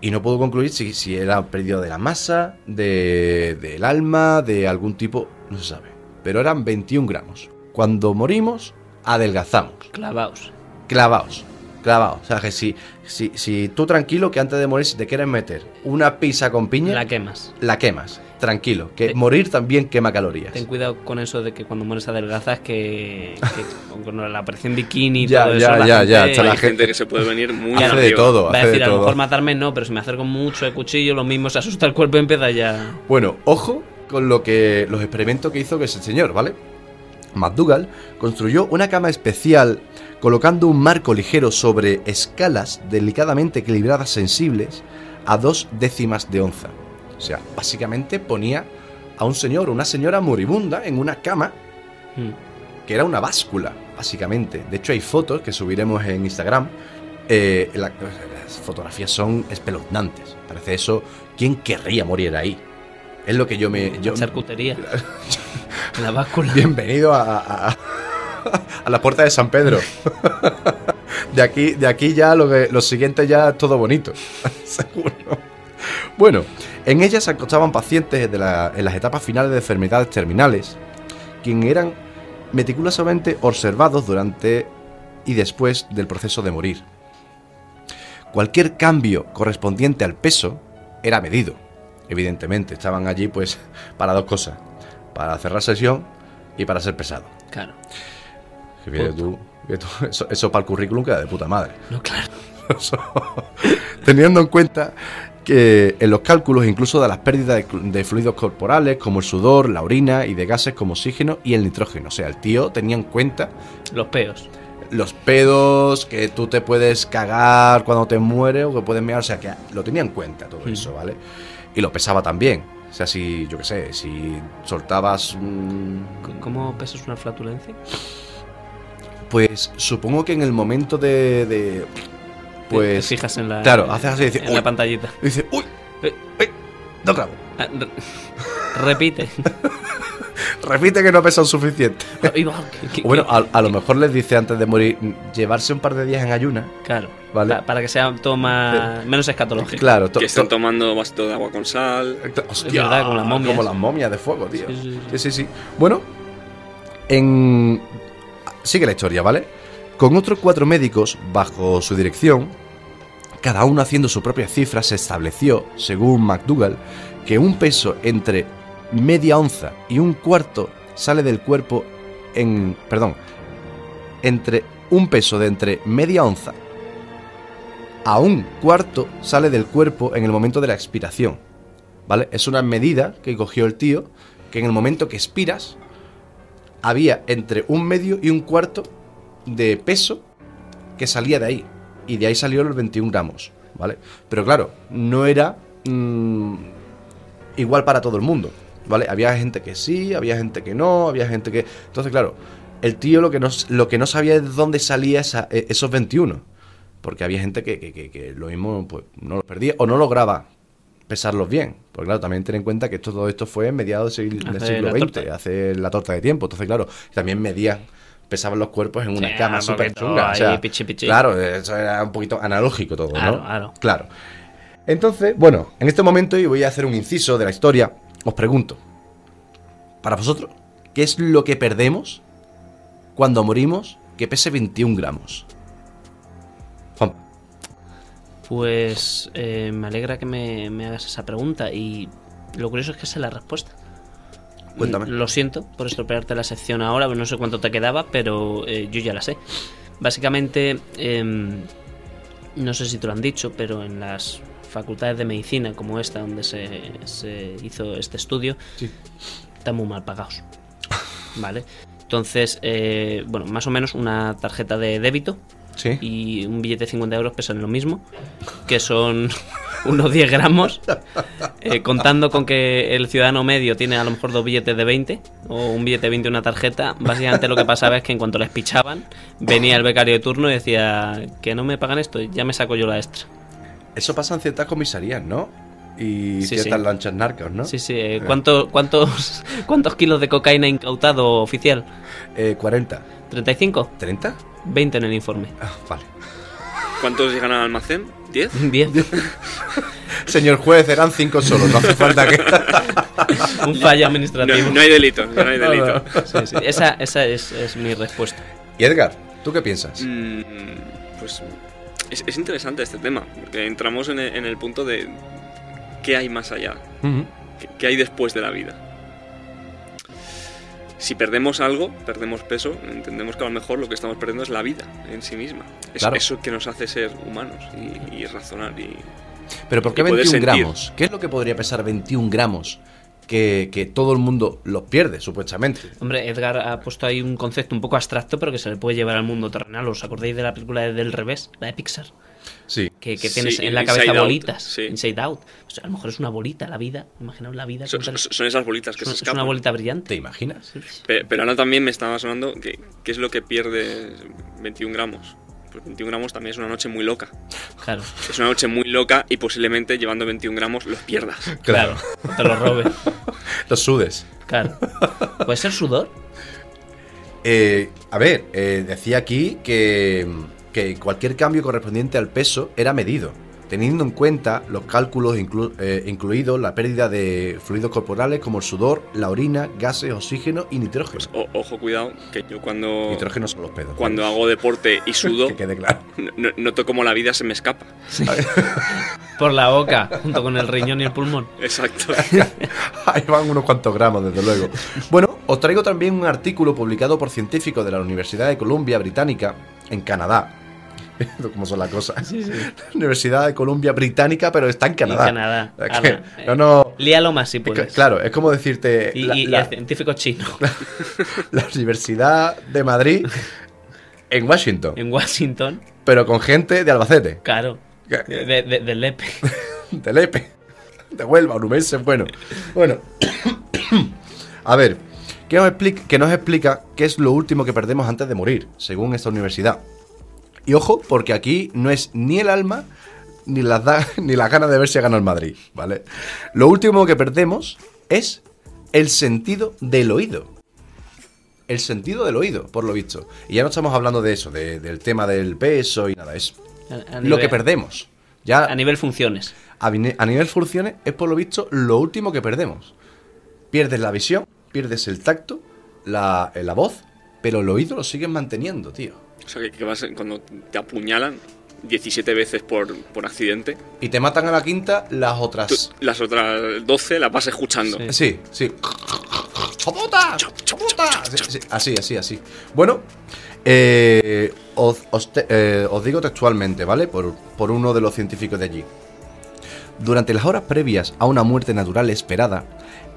Speaker 1: y no pudo concluir si, si era pérdida de la masa, de- del alma, de algún tipo, no se sabe. Pero eran 21 gramos. Cuando morimos, adelgazamos,
Speaker 2: Clavaos.
Speaker 1: clavaos. Clavado. O sea, que si, si, si tú tranquilo que antes de morir, si te quieres meter una pizza con piña,
Speaker 2: La
Speaker 1: la,
Speaker 2: quemas.
Speaker 1: quemas. Tranquilo. Que
Speaker 2: Te-
Speaker 1: morir también quema calorías.
Speaker 2: Ten cuidado con eso de que cuando mueres adelgazas que, que <laughs> con la aparición bikini y
Speaker 1: Ya,
Speaker 2: todo
Speaker 1: ya,
Speaker 2: eso, la
Speaker 1: ya,
Speaker 2: gente
Speaker 1: ya, está la
Speaker 3: Hay
Speaker 1: gente-
Speaker 3: que se puede venir muy
Speaker 1: Hace de todo,
Speaker 2: Va a
Speaker 1: de
Speaker 2: decir, a lo
Speaker 1: todo.
Speaker 2: mejor matarme no, pero si me acerco mucho de cuchillo, lo mismo se asusta el cuerpo y empieza ya.
Speaker 1: Bueno, ojo con lo que los experimentos que hizo que ese señor, ¿vale? McDougall construyó una cama especial colocando un marco ligero sobre escalas delicadamente equilibradas sensibles a dos décimas de onza. O sea, básicamente ponía a un señor o una señora moribunda en una cama
Speaker 2: Mm.
Speaker 1: que era una báscula, básicamente. De hecho, hay fotos que subiremos en Instagram. eh, la- las fotografías son espeluznantes. Parece eso. ¿Quién querría morir ahí? Es lo que yo me. Yo,
Speaker 2: charcutería. <laughs> la báscula.
Speaker 1: bienvenido a, a, a- <laughs> a la puerta de San Pedro. <laughs> De aquí, de aquí ya lo, que, lo siguiente ya es todo bonito. <laughs> Seguro. Bueno, en ellas se acostaban pacientes de en las etapas finales de enfermedades terminales, quien eran meticulosamente observados durante y después del proceso de morir. Cualquier cambio correspondiente al peso era medido, evidentemente. Estaban allí pues para dos cosas, para cerrar sesión y para ser pesado.
Speaker 2: Claro.
Speaker 1: Que tú, que tú- <laughs> eso, eso para el currículum queda de puta madre.
Speaker 2: No, claro. <laughs>
Speaker 1: Teniendo en cuenta que en los cálculos incluso de las pérdidas de, fluidos corporales como el sudor, la orina y de gases como oxígeno y el nitrógeno. O sea, el tío tenía en cuenta
Speaker 2: Los peos.
Speaker 1: los pedos, que tú te puedes cagar cuando te mueres o que puedes mear, o sea, que lo tenía en cuenta todo
Speaker 2: Mm.
Speaker 1: eso, ¿vale? Y lo pesaba también. O sea, si, yo qué sé, si soltabas...
Speaker 2: C- ¿Cómo pesas una flatulencia?
Speaker 1: Pues supongo que en el momento de... pues...
Speaker 2: Te fijas en la.
Speaker 1: claro, haces así y dices,
Speaker 2: en
Speaker 1: "Uy".
Speaker 2: la pantallita.
Speaker 1: Dice, uy,
Speaker 2: Eh,
Speaker 1: uy, no clavo.
Speaker 2: ah, re- Repite. <laughs>
Speaker 1: Repite que no pesa suficiente.
Speaker 2: Ahí va, que- que-
Speaker 1: Bueno, a, a lo mejor les dice antes de morir, mm, llevarse un par de días en ayuna.
Speaker 2: Claro.
Speaker 1: Vale.
Speaker 2: Pa- para que sea todo más, menos escatológico.
Speaker 1: Claro, to-
Speaker 3: Que estén
Speaker 1: to-
Speaker 3: tomando vasito de agua con sal.
Speaker 1: Hostia,
Speaker 2: verdad, como las momias.
Speaker 1: Como las momias de fuego, tío.
Speaker 2: Sí, sí,
Speaker 1: Sí, sí, sí. Bueno, en... Sigue la historia, ¿vale? Con otros cuatro médicos bajo su dirección, cada uno haciendo su propia cifra, se estableció, según McDougall, que un peso entre media onza y un cuarto sale del cuerpo en... Perdón. Entre un peso de entre media onza a un cuarto sale del cuerpo en el momento de la expiración. ¿Vale? Es una medida que cogió el tío que en el momento que expiras había entre un medio y un cuarto de peso que salía de ahí. Y de ahí salió los 21 gramos. ¿Vale? Pero claro, no era mm, igual para todo el mundo. ¿Vale? Había gente que sí, había gente que no, había gente que... Entonces, claro, el tío lo que no, lo que no sabía es de dónde salía e- esos 21. Porque había gente que, que- que- lo mismo pues, no los perdía o no lograba pesarlos bien. Porque claro, también ten en cuenta que esto, todo esto fue en mediados del, siglo- del XX,
Speaker 2: torta.
Speaker 1: hace la torta de tiempo. Entonces, claro, también medían, pesaban los cuerpos en una
Speaker 2: Sí,
Speaker 1: cama súper chunga. O
Speaker 2: ahí,
Speaker 1: sea,
Speaker 2: pichi, pichi.
Speaker 1: Claro, eso era un poquito analógico todo,
Speaker 2: Claro,
Speaker 1: ¿no?
Speaker 2: claro.
Speaker 1: Claro. Entonces, bueno, en este momento, y voy a hacer un inciso de la historia, os pregunto, para vosotros, ¿qué es lo que perdemos cuando morimos que pese 21 gramos?
Speaker 2: Pues eh, me alegra que me, me hagas esa pregunta y lo curioso es que sé la respuesta.
Speaker 1: Cuéntame.
Speaker 2: Lo siento por estropearte la sección ahora, no sé cuánto te quedaba, pero eh, yo ya la sé. Básicamente, em, no sé si te lo han dicho, pero en las facultades de medicina como esta, donde se, se hizo este estudio,
Speaker 1: Sí.
Speaker 2: están muy mal pagados. ¿Vale? Entonces, eh, bueno, más o menos una tarjeta de débito
Speaker 1: ¿Sí?
Speaker 2: y un billete de 50 euros pesan lo mismo, que son <laughs> unos 10 gramos, eh, contando con que el ciudadano medio tiene a lo mejor dos billetes de 20 o un billete de 20 y una tarjeta, básicamente lo que pasaba es que en cuanto les pichaban, venía el becario de turno y decía que no me pagan esto, ya me saco yo la extra.
Speaker 1: Eso pasa en ciertas comisarías, ¿no? Y
Speaker 2: Sí,
Speaker 1: ciertas
Speaker 2: sí.
Speaker 1: lanchas narcos, ¿no?
Speaker 2: Sí, sí, eh, ¿cuánto- cuántos, <laughs> ¿cuántos kilos de cocaína incautado oficial?
Speaker 1: Eh, 40.
Speaker 2: ¿35?
Speaker 1: ¿30?
Speaker 2: 20 en el informe.
Speaker 1: Ah, vale.
Speaker 3: ¿Cuántos llegan al almacén? ¿10?
Speaker 2: 10. <laughs>
Speaker 1: Señor juez, eran 5 solo, no hace falta que... <laughs>
Speaker 2: Un fallo
Speaker 3: No,
Speaker 2: administrativo.
Speaker 3: no hay delito, no hay delito.
Speaker 2: Sí, sí, Esa, esa es, es mi respuesta.
Speaker 1: y Edgar, ¿tú qué piensas?
Speaker 3: Mm, pues Es, es interesante este tema, porque entramos en el, en el punto de qué hay más allá, qué, qué hay después de la vida. Si perdemos algo, perdemos peso, entendemos que a lo mejor lo que estamos perdiendo es la vida en sí misma. Es
Speaker 1: Claro.
Speaker 3: eso que nos hace ser humanos y, y razonar. Y...
Speaker 1: Pero ¿por qué
Speaker 3: Y poder
Speaker 1: 21
Speaker 3: sentir.
Speaker 1: gramos? ¿Qué es lo que podría pesar 21 gramos que, que todo el mundo los pierde, supuestamente?
Speaker 2: Hombre, Edgar ha puesto ahí un concepto un poco abstracto, pero que se le puede llevar al mundo terrenal. ¿Os acordáis de la película de Del Revés, la de Pixar?
Speaker 1: Sí.
Speaker 2: Que, que
Speaker 3: Sí,
Speaker 2: tienes en la cabeza
Speaker 3: Out,
Speaker 2: bolitas.
Speaker 3: sí.
Speaker 2: Inside Out. O sea, a lo mejor es una bolita la vida. Imaginaos la vida.
Speaker 3: Son, esas bolitas que
Speaker 2: es,
Speaker 3: se
Speaker 2: es
Speaker 3: escapan.
Speaker 2: una bolita
Speaker 1: ¿Te
Speaker 2: brillante.
Speaker 1: imaginas?
Speaker 3: Pe- Pero ahora también me estaba sonando que qué es lo que pierde 21 gramos. Pues 21 gramos también es una noche muy loca.
Speaker 2: Claro,
Speaker 3: Es una noche muy loca y posiblemente llevando 21 gramos los pierdas. <laughs>
Speaker 2: claro. Te lo robes. <laughs>
Speaker 1: Los sudes.
Speaker 2: Claro. ¿Puede ser sudor?
Speaker 1: Eh, a ver, eh, decía aquí que, que cualquier cambio correspondiente al peso era medido, teniendo en cuenta los cálculos inclu- eh, incluidos la pérdida de fluidos corporales como el sudor, la orina, gases, oxígeno y nitrógeno.
Speaker 3: O- ojo, cuidado, que yo cuando,
Speaker 1: nitrógeno son los pedos.
Speaker 3: cuando hago deporte y <laughs> sudo,
Speaker 1: que quede claro.
Speaker 3: no- noto como la vida se me escapa. <laughs>
Speaker 2: Por la boca, junto con el riñón y el pulmón.
Speaker 3: Exacto. <laughs>
Speaker 1: Ahí van unos cuantos gramos, desde luego. Bueno, os traigo también un artículo publicado por científicos de la Universidad de Columbia Británica en Canadá. <laughs> ¿Cómo son las cosas? Universidad de Columbia Británica, pero está en Canadá.
Speaker 2: Canadá.
Speaker 1: Es que-
Speaker 2: eh,
Speaker 1: no, no.
Speaker 2: Líalo más si
Speaker 1: es que,
Speaker 2: puedes.
Speaker 1: claro, es como decirte
Speaker 2: Y,
Speaker 1: la,
Speaker 2: y- y
Speaker 1: la-
Speaker 2: el científico chino. <laughs>
Speaker 1: la Universidad de Madrid en Washington,
Speaker 2: En Washington,
Speaker 1: pero con gente de Albacete,
Speaker 2: claro. De, de- del Lepe. <laughs>
Speaker 1: de Lepe, de Huelva, Onubense, bueno. Bueno, <coughs> a ver, ¿qué nos, explica, qué nos explica qué es lo último que perdemos antes de morir, según esta universidad? Y ojo, porque aquí no es ni el alma ni las, da- <laughs> ni las ganas de ver si ha ganado el Madrid, ¿vale? Lo último que perdemos es el sentido del oído. El sentido del oído, por lo visto. Y ya no estamos hablando de eso, de- del tema del peso y nada, es lo que perdemos. Ya
Speaker 2: A nivel funciones.
Speaker 1: a, a nivel funciones es por lo visto lo último que perdemos. Pierdes la visión, pierdes el tacto, la, la voz, pero el oído lo sigues manteniendo, tío.
Speaker 3: O sea, que, que vas, cuando te apuñalan 17 veces por, por accidente,
Speaker 1: Y te matan a la quinta las
Speaker 3: tú-
Speaker 1: otras...
Speaker 3: las otras 12 las vas escuchando.
Speaker 2: Sí.
Speaker 1: Sí, sí. ¡Chopota! ¡Chopota! Sí, sí, Así, así, así. Bueno, eh, os, os te- eh, os digo textualmente, ¿vale? Por, por uno de los científicos de allí. Durante las horas previas a una muerte natural esperada,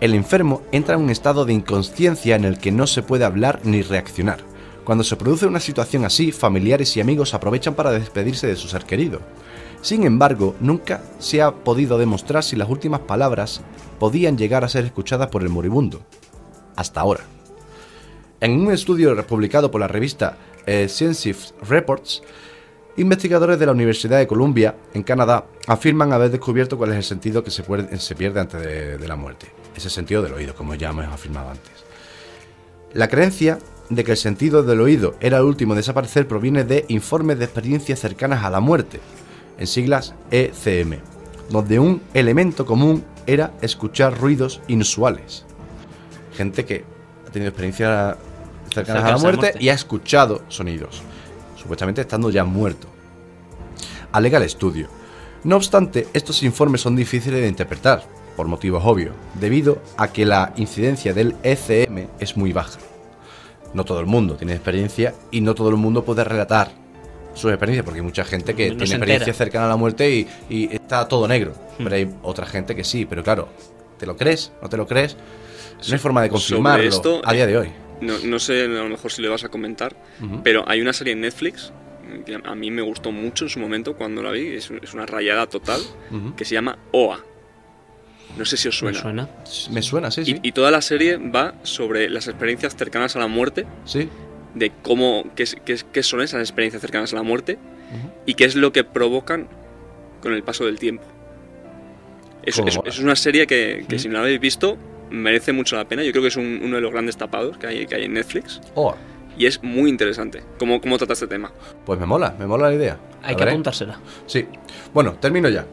Speaker 1: el enfermo entra en un estado de inconsciencia en el que no se puede hablar ni reaccionar. Cuando se produce una situación así, familiares y amigos aprovechan para despedirse de su ser querido. Sin embargo, nunca se ha podido demostrar si las últimas palabras podían llegar a ser escuchadas por el moribundo. Hasta ahora. En un estudio publicado por la revista eh, Scientific Reports, investigadores de la Universidad de Columbia, en Canadá, afirman haber descubierto cuál es el sentido que se, pierde antes de, de la muerte. Ese sentido del oído, como ya hemos afirmado antes. La creencia de que el sentido del oído era el último en desaparecer proviene de informes de experiencias cercanas a la muerte, en siglas ECM, donde un elemento común era escuchar ruidos inusuales. Gente que ha tenido experiencias cercanas a la
Speaker 2: Cercanas a la
Speaker 1: muerte,
Speaker 2: muerte.
Speaker 1: y ha escuchado sonidos, supuestamente estando ya muerto. Alega el estudio. No obstante, estos informes son difíciles de interpretar, por motivos obvios, debido a que la incidencia del ECM es muy baja. No todo el mundo tiene experiencia y no todo el mundo puede relatar sus experiencias, porque hay mucha gente que
Speaker 2: No
Speaker 1: tiene experiencia cercana a la muerte y, y está todo negro.
Speaker 2: Hmm.
Speaker 1: Pero hay otra gente que sí, pero claro, ¿te lo crees? ¿No te lo crees? No hay forma de confirmarlo
Speaker 3: esto,
Speaker 1: a día de hoy.
Speaker 3: No, no sé, a lo mejor si le vas a comentar, pero hay una serie en Netflix que a mí me gustó mucho en su momento cuando la vi, es, es una rayada total, que se llama OA. No sé si os
Speaker 2: ¿Me
Speaker 3: suena.
Speaker 2: suena?
Speaker 1: Me suena, sí, sí.
Speaker 3: Y, y toda la serie va sobre las experiencias cercanas a la muerte,
Speaker 1: Sí.
Speaker 3: de cómo, qué, qué qué son esas experiencias cercanas a la muerte y qué es lo que provocan con el paso del tiempo. Es, es- una serie que, que si no la habéis visto merece mucho la pena. Yo creo que es un- uno de los grandes tapados que hay, que hay en Netflix
Speaker 1: Oh,
Speaker 3: y es muy interesante cómo, cómo trata este tema.
Speaker 1: pues me mola, me mola la idea.
Speaker 2: Hay
Speaker 1: La
Speaker 2: que
Speaker 1: veré.
Speaker 2: apuntársela.
Speaker 1: Sí. Bueno, termino ya.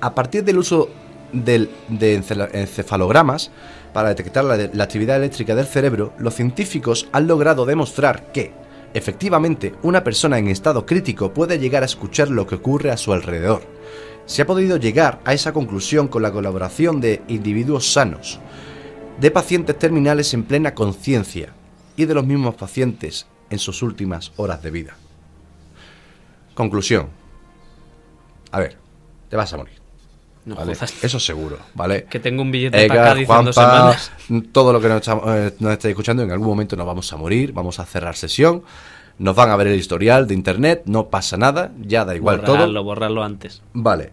Speaker 1: A partir del uso de encela- encefalogramas para detectar la, la actividad eléctrica del cerebro, los científicos han logrado demostrar que Efectivamente, una persona en estado crítico puede llegar a escuchar lo que ocurre a su alrededor. Se ha podido llegar a esa conclusión con la colaboración de individuos sanos, de pacientes terminales en plena conciencia y de los mismos pacientes en sus últimas horas de vida. Conclusión. A ver, te vas a morir.
Speaker 2: No
Speaker 1: ¿vale? Eso seguro, ¿vale?
Speaker 2: Que tengo un billete para
Speaker 1: Edgar,
Speaker 2: Cádiz en dos
Speaker 1: Juanpa,
Speaker 2: semanas.
Speaker 1: todo lo que nos, eh, nos estáis escuchando, en algún momento nos vamos a morir, vamos a cerrar sesión, nos van a ver el historial de internet, no pasa nada, ya da igual
Speaker 2: borrarlo,
Speaker 1: todo.
Speaker 2: borrarlo antes.
Speaker 1: Vale.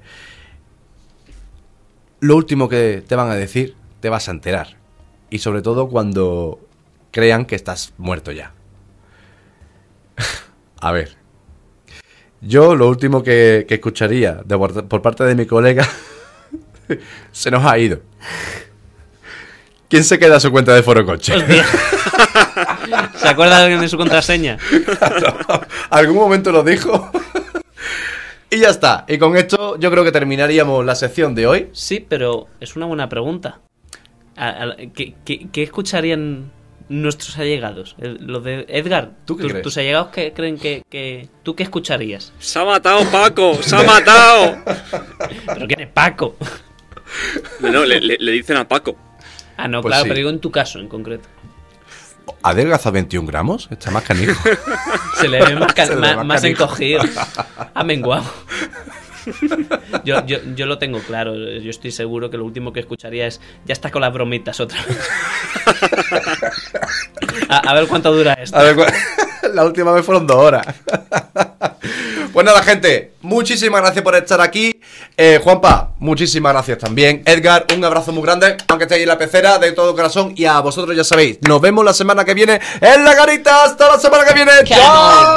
Speaker 1: Lo último que te van a decir, te vas a enterar. Y sobre todo cuando crean que estás muerto ya. a ver. Yo lo último que, que escucharía de por parte de mi colega <laughs> <laughs> se nos ha ido. ¿Quién se queda a su cuenta de Foro Coche?
Speaker 2: Hostia. <laughs> ¿Se acuerda alguien de su contraseña? <laughs>
Speaker 1: Algún momento lo dijo. y ya está. Y con esto yo creo que terminaríamos la sección de hoy.
Speaker 2: Sí, pero es una buena pregunta. ¿Qué, qué- qué escucharían nuestros allegados? Los de Edgar,
Speaker 1: ¿Tú qué
Speaker 2: tus,
Speaker 1: crees?
Speaker 2: tus allegados que creen que, que- ¿Tú qué escucharías?
Speaker 3: ¡Se ha matado Paco! ¡Se ha matado!
Speaker 2: ¿Pero quién es Paco?
Speaker 3: No, no, le, le- le dicen a Paco.
Speaker 2: Ah, no,
Speaker 1: Pues
Speaker 2: claro,
Speaker 1: sí.
Speaker 2: pero digo en tu caso en concreto.
Speaker 1: ¿Adelgaza 21 gramos? Está más canijo. <laughs>
Speaker 2: Se le ve más,
Speaker 1: le ve
Speaker 2: más,
Speaker 1: más
Speaker 2: más
Speaker 1: canijo.
Speaker 2: encogido. Ha menguado. Yo, yo, yo lo tengo claro. Yo estoy seguro que lo último que escucharía es ya está con las bromitas otra vez. <laughs> A, a ver cuánto dura esto.
Speaker 1: A ver, la última vez fueron dos horas. pues nada, gente, muchísimas gracias por estar aquí. Eh, Juanpa, muchísimas gracias también. Edgar, un abrazo muy grande, aunque estéis en la pecera, de todo corazón. Y a vosotros ya sabéis, nos vemos la semana que viene en la garita. Hasta la semana que viene. ¡Chao!